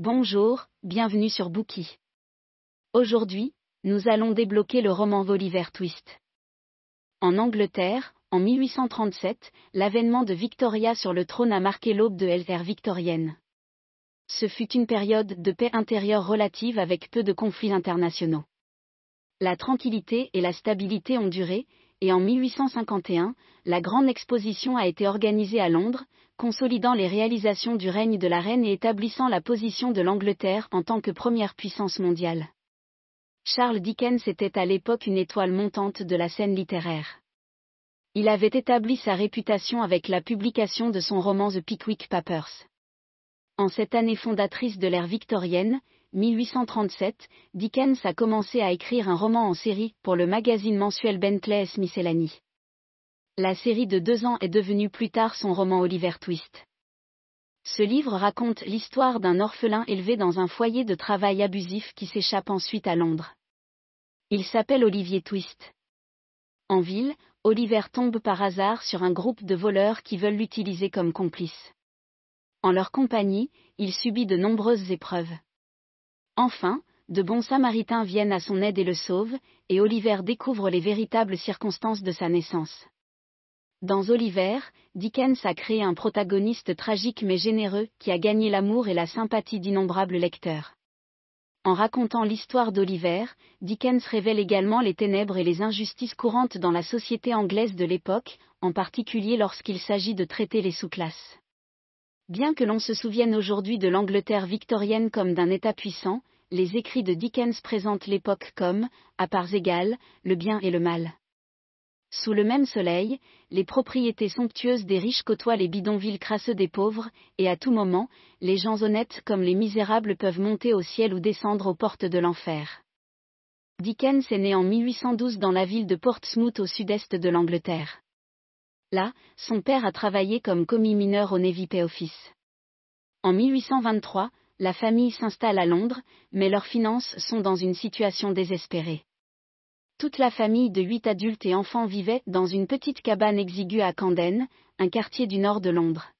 Bonjour, bienvenue sur Bookie. Aujourd'hui, nous allons débloquer le roman Oliver Twist. En Angleterre, en 1837, l'avènement de Victoria sur le trône a marqué l'aube de l'ère victorienne. Ce fut une période de paix intérieure relative avec peu de conflits internationaux. La tranquillité et la stabilité ont duré, et en 1851, la grande exposition a été organisée à Londres, consolidant les réalisations du règne de la reine et établissant la position de l'Angleterre en tant que première puissance mondiale. Charles Dickens était à l'époque une étoile montante de la scène littéraire. Il avait établi sa réputation avec la publication de son roman The Pickwick Papers. En cette année fondatrice de l'ère victorienne, 1837, Dickens a commencé à écrire un roman en série pour le magazine mensuel Bentley Miscellany. La série de deux ans est devenue plus tard son roman Oliver Twist. Ce livre raconte l'histoire d'un orphelin élevé dans un foyer de travail abusif qui s'échappe ensuite à Londres. Il s'appelle Olivier Twist. En ville, Oliver tombe par hasard sur un groupe de voleurs qui veulent l'utiliser comme complice. En leur compagnie, il subit de nombreuses épreuves. Enfin, de bons samaritains viennent à son aide et le sauvent, et Oliver découvre les véritables circonstances de sa naissance. Dans Oliver, Dickens a créé un protagoniste tragique mais généreux qui a gagné l'amour et la sympathie d'innombrables lecteurs. En racontant l'histoire d'Oliver, Dickens révèle également les ténèbres et les injustices courantes dans la société anglaise de l'époque, en particulier lorsqu'il s'agit de traiter les sous-classes. Bien que l'on se souvienne aujourd'hui de l'Angleterre victorienne comme d'un État puissant, les écrits de Dickens présentent l'époque comme, à parts égales, le bien et le mal. Sous le même soleil, les propriétés somptueuses des riches côtoient les bidonvilles crasseux des pauvres, et à tout moment, les gens honnêtes comme les misérables peuvent monter au ciel ou descendre aux portes de l'enfer. Dickens est né en 1812 dans la ville de Portsmouth au sud-est de l'Angleterre. Là, son père a travaillé comme commis mineur au Navy Pay Office. En 1823, la famille s'installe à Londres, mais leurs finances sont dans une situation désespérée. Toute la famille de huit adultes et enfants vivait dans une petite cabane exiguë à Camden, un quartier du nord de Londres.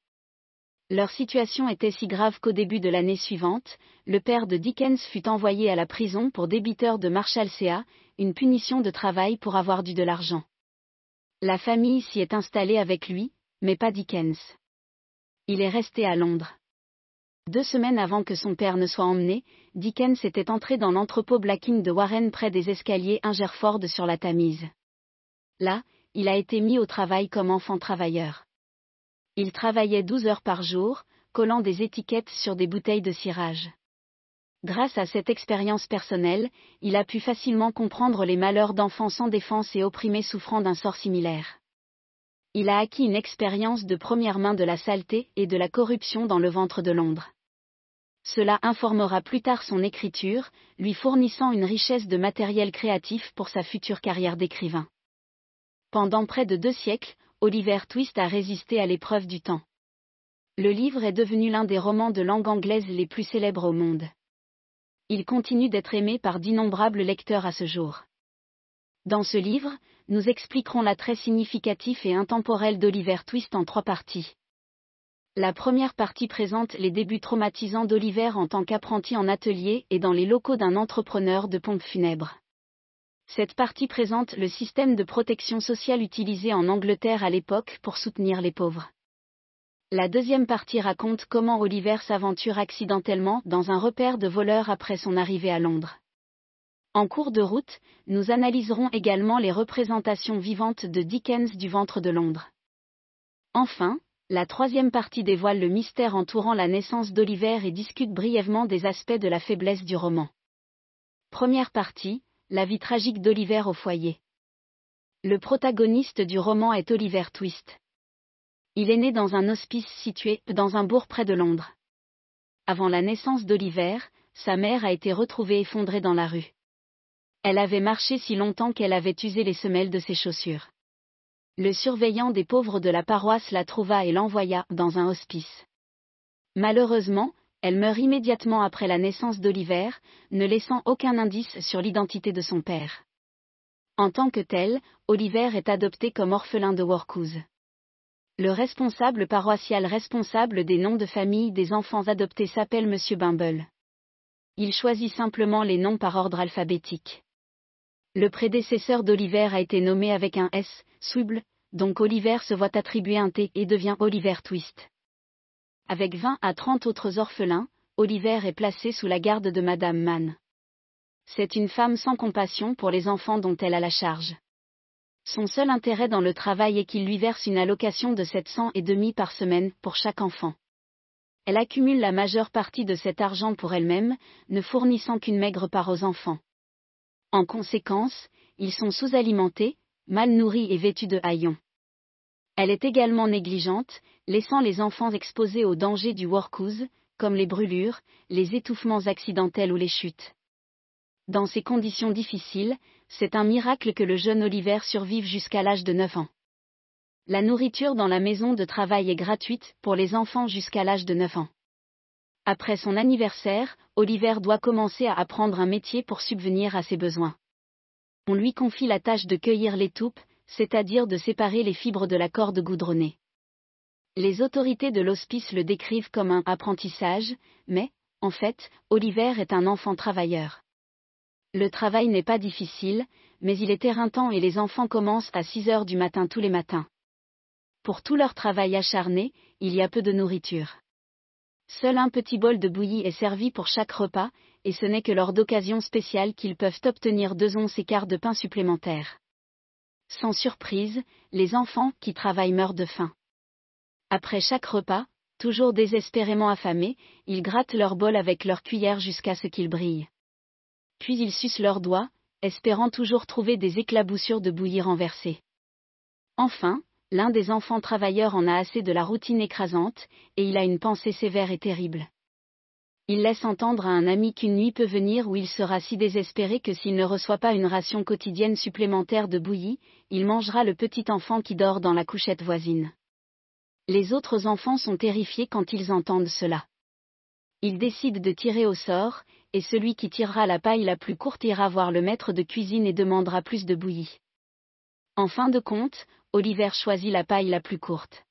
Leur situation était si grave qu'au début de l'année suivante, le père de Dickens fut envoyé à la prison pour débiteur de Marshalsea, une punition de travail pour avoir dû de l'argent. La famille s'y est installée avec lui, mais pas Dickens. Il est resté à Londres. Deux semaines avant que son père ne soit emmené, Dickens était entré dans l'entrepôt Blacking de Warren près des escaliers Ingerford sur la Tamise. Là, il a été mis au travail comme enfant travailleur. Il travaillait 12 heures par jour, collant des étiquettes sur des bouteilles de cirage. Grâce à cette expérience personnelle, il a pu facilement comprendre les malheurs d'enfants sans défense et opprimés souffrant d'un sort similaire. Il a acquis une expérience de première main de la saleté et de la corruption dans le ventre de Londres. Cela informera plus tard son écriture, lui fournissant une richesse de matériel créatif pour sa future carrière d'écrivain. Pendant près de deux siècles, Oliver Twist a résisté à l'épreuve du temps. Le livre est devenu l'un des romans de langue anglaise les plus célèbres au monde. Il continue d'être aimé par d'innombrables lecteurs à ce jour. Dans ce livre, nous expliquerons l'attrait significatif et intemporel d'Oliver Twist en trois parties. La première partie présente les débuts traumatisants d'Oliver en tant qu'apprenti en atelier et dans les locaux d'un entrepreneur de pompes funèbres. Cette partie présente le système de protection sociale utilisé en Angleterre à l'époque pour soutenir les pauvres. La deuxième partie raconte comment Oliver s'aventure accidentellement dans un repère de voleurs après son arrivée à Londres. En cours de route, nous analyserons également les représentations vivantes de Dickens du ventre de Londres. Enfin, la troisième partie dévoile le mystère entourant la naissance d'Oliver et discute brièvement des aspects de la faiblesse du roman. Première partie, la vie tragique d'Oliver au foyer. Le protagoniste du roman est Oliver Twist. Il est né dans un hospice situé dans un bourg près de Londres. Avant la naissance d'Oliver, sa mère a été retrouvée effondrée dans la rue. Elle avait marché si longtemps qu'elle avait usé les semelles de ses chaussures le surveillant des pauvres de la paroisse la trouva et l'envoya dans un hospice. Malheureusement, elle meurt immédiatement après la naissance d'Oliver, ne laissant aucun indice sur l'identité de son père. En tant que tel, Oliver est adopté comme orphelin de Workhouse. Le responsable paroissial responsable des noms de famille des enfants adoptés s'appelle Monsieur Bimble. Il choisit simplement les noms par ordre alphabétique. Le prédécesseur d'Oliver a été nommé avec un S, Swible, donc Oliver se voit attribuer un T et devient Oliver Twist. Avec 20 à 30 autres orphelins, Oliver est placé sous la garde de Madame Mann. C'est une femme sans compassion pour les enfants dont elle a la charge. Son seul intérêt dans le travail est qu'il lui verse une allocation de 700 et demi par semaine pour chaque enfant. Elle accumule la majeure partie de cet argent pour elle-même, ne fournissant qu'une maigre part aux enfants. En conséquence, ils sont sous-alimentés, mal nourris et vêtus de haillons. Elle est également négligente, laissant les enfants exposés aux dangers du workhouse, comme les brûlures, les étouffements accidentels ou les chutes. Dans ces conditions difficiles, c'est un miracle que le jeune Oliver survive jusqu'à l'âge de 9 ans. La nourriture dans la maison de travail est gratuite pour les enfants jusqu'à l'âge de 9 ans. Après son anniversaire, Oliver doit commencer à apprendre un métier pour subvenir à ses besoins. On lui confie la tâche de cueillir les toupes, c'est-à-dire de séparer les fibres de la corde goudronnée. Les autorités de l'hospice le décrivent comme un apprentissage, mais, en fait, Oliver est un enfant travailleur. Le travail n'est pas difficile, mais il est éreintant et les enfants commencent à 6 heures du matin tous les matins. Pour tout leur travail acharné, il y a peu de nourriture. Seul un petit bol de bouillie est servi pour chaque repas, et ce n'est que lors d'occasions spéciales qu'ils peuvent obtenir deux onces et quart de pain supplémentaires. Sans surprise, les enfants qui travaillent meurent de faim. Après chaque repas, toujours désespérément affamés, ils grattent leur bol avec leur cuillère jusqu'à ce qu'il brille. Puis ils sucent leurs doigts, espérant toujours trouver des éclaboussures de bouillie renversées. Enfin, l'un des enfants travailleurs en a assez de la routine écrasante, et il a une pensée sévère et terrible. Il laisse entendre à un ami qu'une nuit peut venir où il sera si désespéré que s'il ne reçoit pas une ration quotidienne supplémentaire de bouillie, il mangera le petit enfant qui dort dans la couchette voisine. Les autres enfants sont terrifiés quand ils entendent cela. Ils décident de tirer au sort, et celui qui tirera la paille la plus courte ira voir le maître de cuisine et demandera plus de bouillie. En fin de compte, Oliver choisit la paille la plus courte.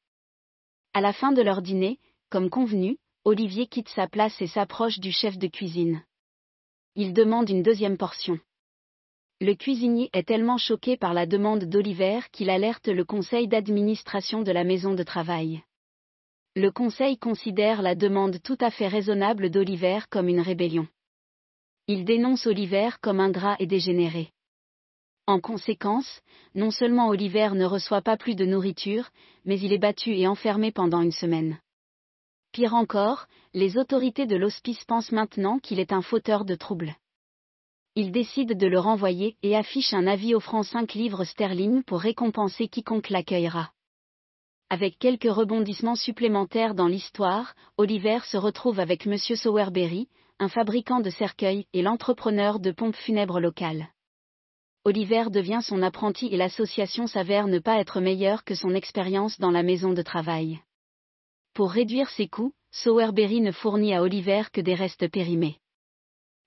À la fin de leur dîner, comme convenu, Olivier quitte sa place et s'approche du chef de cuisine. Il demande une deuxième portion. Le cuisinier est tellement choqué par la demande d'Oliver qu'il alerte le conseil d'administration de la maison de travail. Le conseil considère la demande tout à fait raisonnable d'Oliver comme une rébellion. Il dénonce Oliver comme ingrat et dégénéré. En conséquence, non seulement Oliver ne reçoit pas plus de nourriture, mais il est battu et enfermé pendant une semaine. Pire encore, les autorités de l'hospice pensent maintenant qu'il est un fauteur de troubles. Ils décident de le renvoyer et affichent un avis offrant 5 livres sterling pour récompenser quiconque l'accueillera. Avec quelques rebondissements supplémentaires dans l'histoire, Oliver se retrouve avec M. Sowerberry, un fabricant de cercueils et l'entrepreneur de pompes funèbres locales. Oliver devient son apprenti et l'association s'avère ne pas être meilleure que son expérience dans la maison de travail. Pour réduire ses coûts, Sowerberry ne fournit à Oliver que des restes périmés.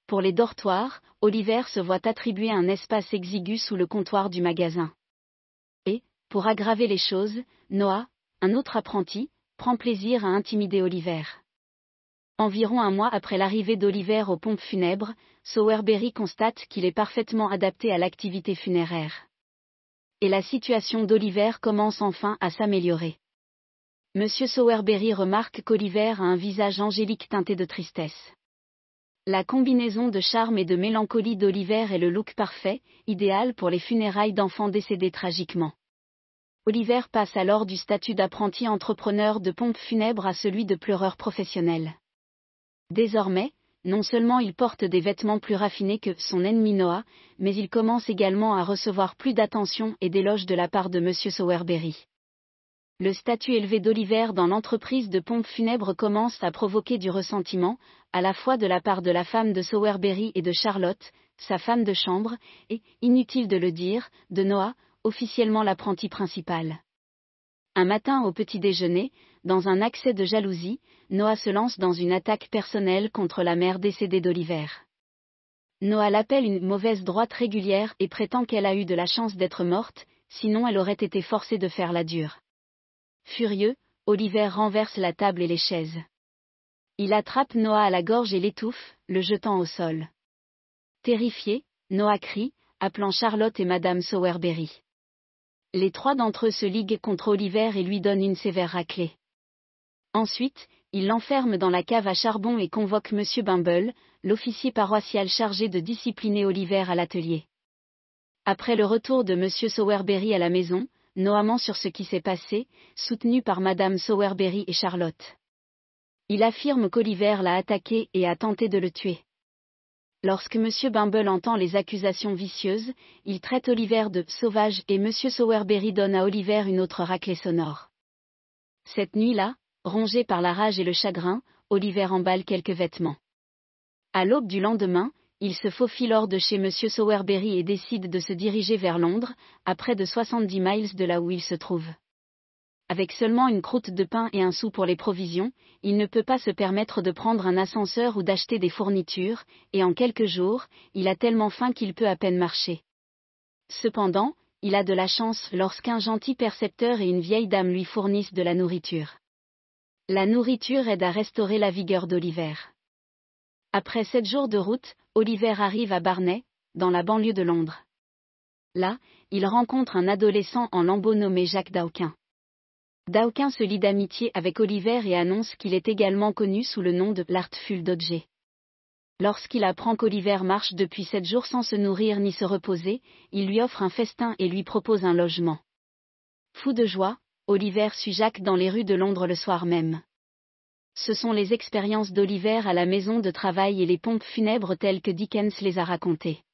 Pour les dortoirs, Oliver se voit attribuer un espace exigu sous le comptoir du magasin. Et, pour aggraver les choses, Noah, un autre apprenti, prend plaisir à intimider Oliver. Environ un mois après l'arrivée d'Oliver aux pompes funèbres, Sowerberry constate qu'il est parfaitement adapté à l'activité funéraire. Et la situation d'Oliver commence enfin à s'améliorer. Monsieur Sowerberry remarque qu'Oliver a un visage angélique teinté de tristesse. La combinaison de charme et de mélancolie d'Oliver est le look parfait, idéal pour les funérailles d'enfants décédés tragiquement. Oliver passe alors du statut d'apprenti entrepreneur de pompes funèbres à celui de pleureur professionnel. Désormais, non seulement il porte des vêtements plus raffinés que son ennemi Noah, mais il commence également à recevoir plus d'attention et d'éloges de la part de M. Sowerberry. Le statut élevé d'Oliver dans l'entreprise de pompes funèbres commence à provoquer du ressentiment, à la fois de la part de la femme de Sowerberry et de Charlotte, sa femme de chambre, et, inutile de le dire, de Noah, officiellement l'apprenti principal. Un matin au petit déjeuner, dans un accès de jalousie, Noah se lance dans une attaque personnelle contre la mère décédée d'Oliver. Noah l'appelle une mauvaise droite régulière et prétend qu'elle a eu de la chance d'être morte, sinon elle aurait été forcée de faire la dure. Furieux, Oliver renverse la table et les chaises. Il attrape Noah à la gorge et l'étouffe, le jetant au sol. Terrifié, Noah crie, appelant Charlotte et Madame Sowerberry. Les trois d'entre eux se liguent contre Oliver et lui donnent une sévère raclée. Ensuite, il l'enferme dans la cave à charbon et convoque M. Bumble, l'officier paroissial chargé de discipliner Oliver à l'atelier. Après le retour de M. Sowerberry à la maison, Noah ment sur ce qui s'est passé, soutenu par Mme Sowerberry et Charlotte. Il affirme qu'Oliver l'a attaqué et a tenté de le tuer. Lorsque M. Bumble entend les accusations vicieuses, il traite Oliver de sauvage et M. Sowerberry donne à Oliver une autre raclée sonore. Cette nuit-là, rongé par la rage et le chagrin, Oliver emballe quelques vêtements. À l'aube du lendemain, il se faufile hors de chez M. Sowerberry et décide de se diriger vers Londres, à près de 70 miles de là où il se trouve. Avec seulement une croûte de pain et un sou pour les provisions, il ne peut pas se permettre de prendre un ascenseur ou d'acheter des fournitures, et en quelques jours, il a tellement faim qu'il peut à peine marcher. Cependant, il a de la chance lorsqu'un gentil percepteur et une vieille dame lui fournissent de la nourriture. La nourriture aide à restaurer la vigueur d'Oliver. Après sept jours de route, Oliver arrive à Barnet, dans la banlieue de Londres. Là, il rencontre un adolescent en lambeau nommé Jacques Dauquin. Dauquin se lie d'amitié avec Oliver et annonce qu'il est également connu sous le nom de l'Artful Dodger. Lorsqu'il apprend qu'Oliver marche depuis sept jours sans se nourrir ni se reposer, il lui offre un festin et lui propose un logement. Fou de joie, Oliver suit Jacques dans les rues de Londres le soir même. Ce sont les expériences d'Oliver à la maison de travail et les pompes funèbres telles que Dickens les a racontées.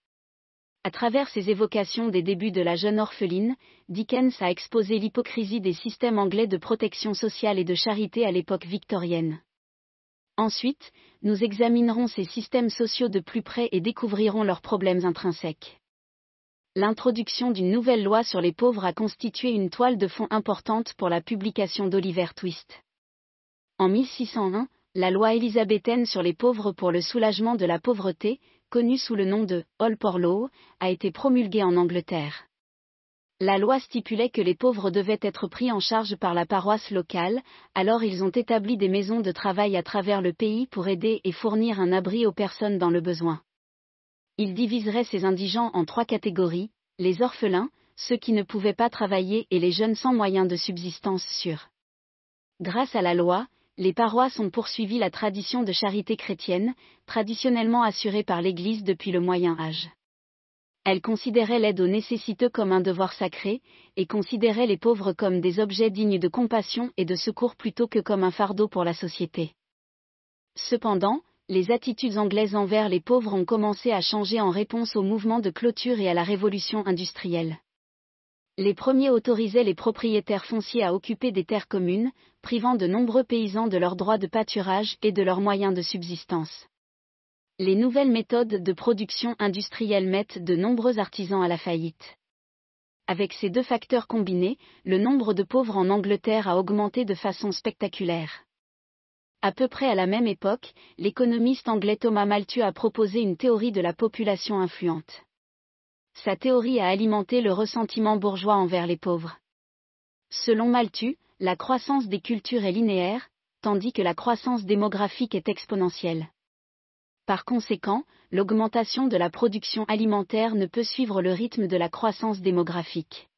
À travers ses évocations des débuts de la jeune orpheline, Dickens a exposé l'hypocrisie des systèmes anglais de protection sociale et de charité à l'époque victorienne. Ensuite, nous examinerons ces systèmes sociaux de plus près et découvrirons leurs problèmes intrinsèques l'introduction d'une nouvelle loi sur les pauvres a constitué une toile de fond importante pour la publication d'Oliver Twist. En 1601, la loi élisabéthaine sur les pauvres pour le soulagement de la pauvreté, connue sous le nom de All Poor Law, a été promulguée en Angleterre. La loi stipulait que les pauvres devaient être pris en charge par la paroisse locale, alors ils ont établi des maisons de travail à travers le pays pour aider et fournir un abri aux personnes dans le besoin. Il diviserait ces indigents en trois catégories, les orphelins, ceux qui ne pouvaient pas travailler et les jeunes sans moyens de subsistance sûrs. Grâce à la loi, les paroisses ont poursuivi la tradition de charité chrétienne, traditionnellement assurée par l'Église depuis le Moyen Âge. Elles considéraient l'aide aux nécessiteux comme un devoir sacré, et considéraient les pauvres comme des objets dignes de compassion et de secours plutôt que comme un fardeau pour la société. Cependant, les attitudes anglaises envers les pauvres ont commencé à changer en réponse au mouvement de clôture et à la révolution industrielle. Les premiers autorisaient les propriétaires fonciers à occuper des terres communes, privant de nombreux paysans de leurs droits de pâturage et de leurs moyens de subsistance. Les nouvelles méthodes de production industrielle mettent de nombreux artisans à la faillite. Avec ces deux facteurs combinés, le nombre de pauvres en Angleterre a augmenté de façon spectaculaire. À peu près à la même époque, l'économiste anglais Thomas Malthus a proposé une théorie de la population influente. Sa théorie a alimenté le ressentiment bourgeois envers les pauvres. Selon Malthus, la croissance des cultures est linéaire, tandis que la croissance démographique est exponentielle. Par conséquent, l'augmentation de la production alimentaire ne peut suivre le rythme de la croissance démographique.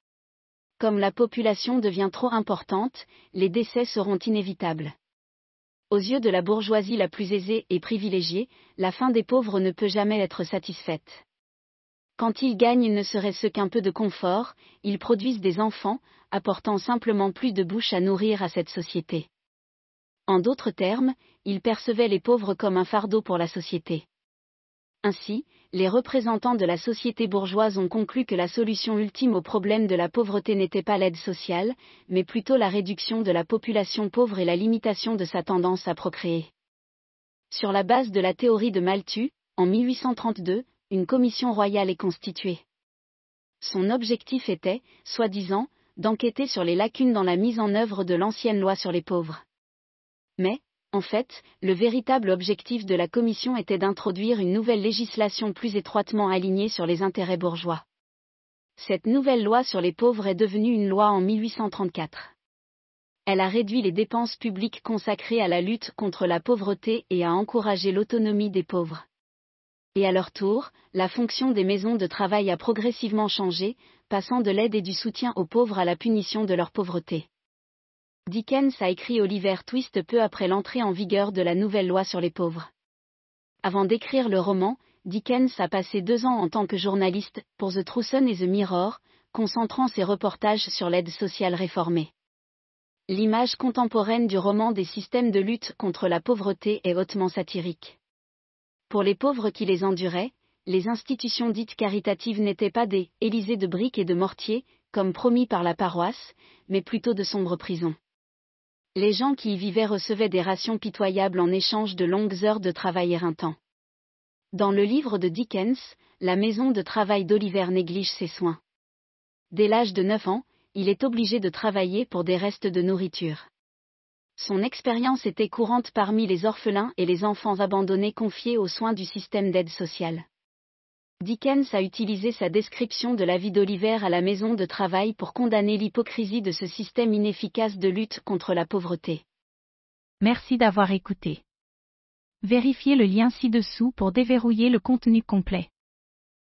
Comme la population devient trop importante, les décès seront inévitables. Aux yeux de la bourgeoisie la plus aisée et privilégiée, la faim des pauvres ne peut jamais être satisfaite. Quand ils gagnent ne serait-ce qu'un peu de confort, ils produisent des enfants, apportant simplement plus de bouche à nourrir à cette société. En d'autres termes, ils percevaient les pauvres comme un fardeau pour la société. Ainsi, les représentants de la société bourgeoise ont conclu que la solution ultime au problème de la pauvreté n'était pas l'aide sociale, mais plutôt la réduction de la population pauvre et la limitation de sa tendance à procréer. Sur la base de la théorie de Malthus, en 1832, une commission royale est constituée. Son objectif était, soi-disant, d'enquêter sur les lacunes dans la mise en œuvre de l'ancienne loi sur les pauvres. Mais, en fait, le véritable objectif de la Commission était d'introduire une nouvelle législation plus étroitement alignée sur les intérêts bourgeois. Cette nouvelle loi sur les pauvres est devenue une loi en 1834. Elle a réduit les dépenses publiques consacrées à la lutte contre la pauvreté et a encouragé l'autonomie des pauvres. Et à leur tour, la fonction des maisons de travail a progressivement changé, passant de l'aide et du soutien aux pauvres à la punition de leur pauvreté. Dickens a écrit Oliver Twist peu après l'entrée en vigueur de la nouvelle loi sur les pauvres. Avant d'écrire le roman, Dickens a passé deux ans en tant que journaliste pour The Truson et The Mirror, concentrant ses reportages sur l'aide sociale réformée. L'image contemporaine du roman des systèmes de lutte contre la pauvreté est hautement satirique. Pour les pauvres qui les enduraient, les institutions dites caritatives n'étaient pas des Élysées de briques et de mortier, comme promis par la paroisse, mais plutôt de sombres prisons les gens qui y vivaient recevaient des rations pitoyables en échange de longues heures de travail éreintant. Dans le livre de Dickens, la maison de travail d'Oliver néglige ses soins. Dès l'âge de 9 ans, il est obligé de travailler pour des restes de nourriture. Son expérience était courante parmi les orphelins et les enfants abandonnés confiés aux soins du système d'aide sociale. Dickens a utilisé sa description de la vie d'Oliver à la maison de travail pour condamner l'hypocrisie de ce système inefficace de lutte contre la pauvreté. Merci d'avoir écouté. Vérifiez le lien ci-dessous pour déverrouiller le contenu complet.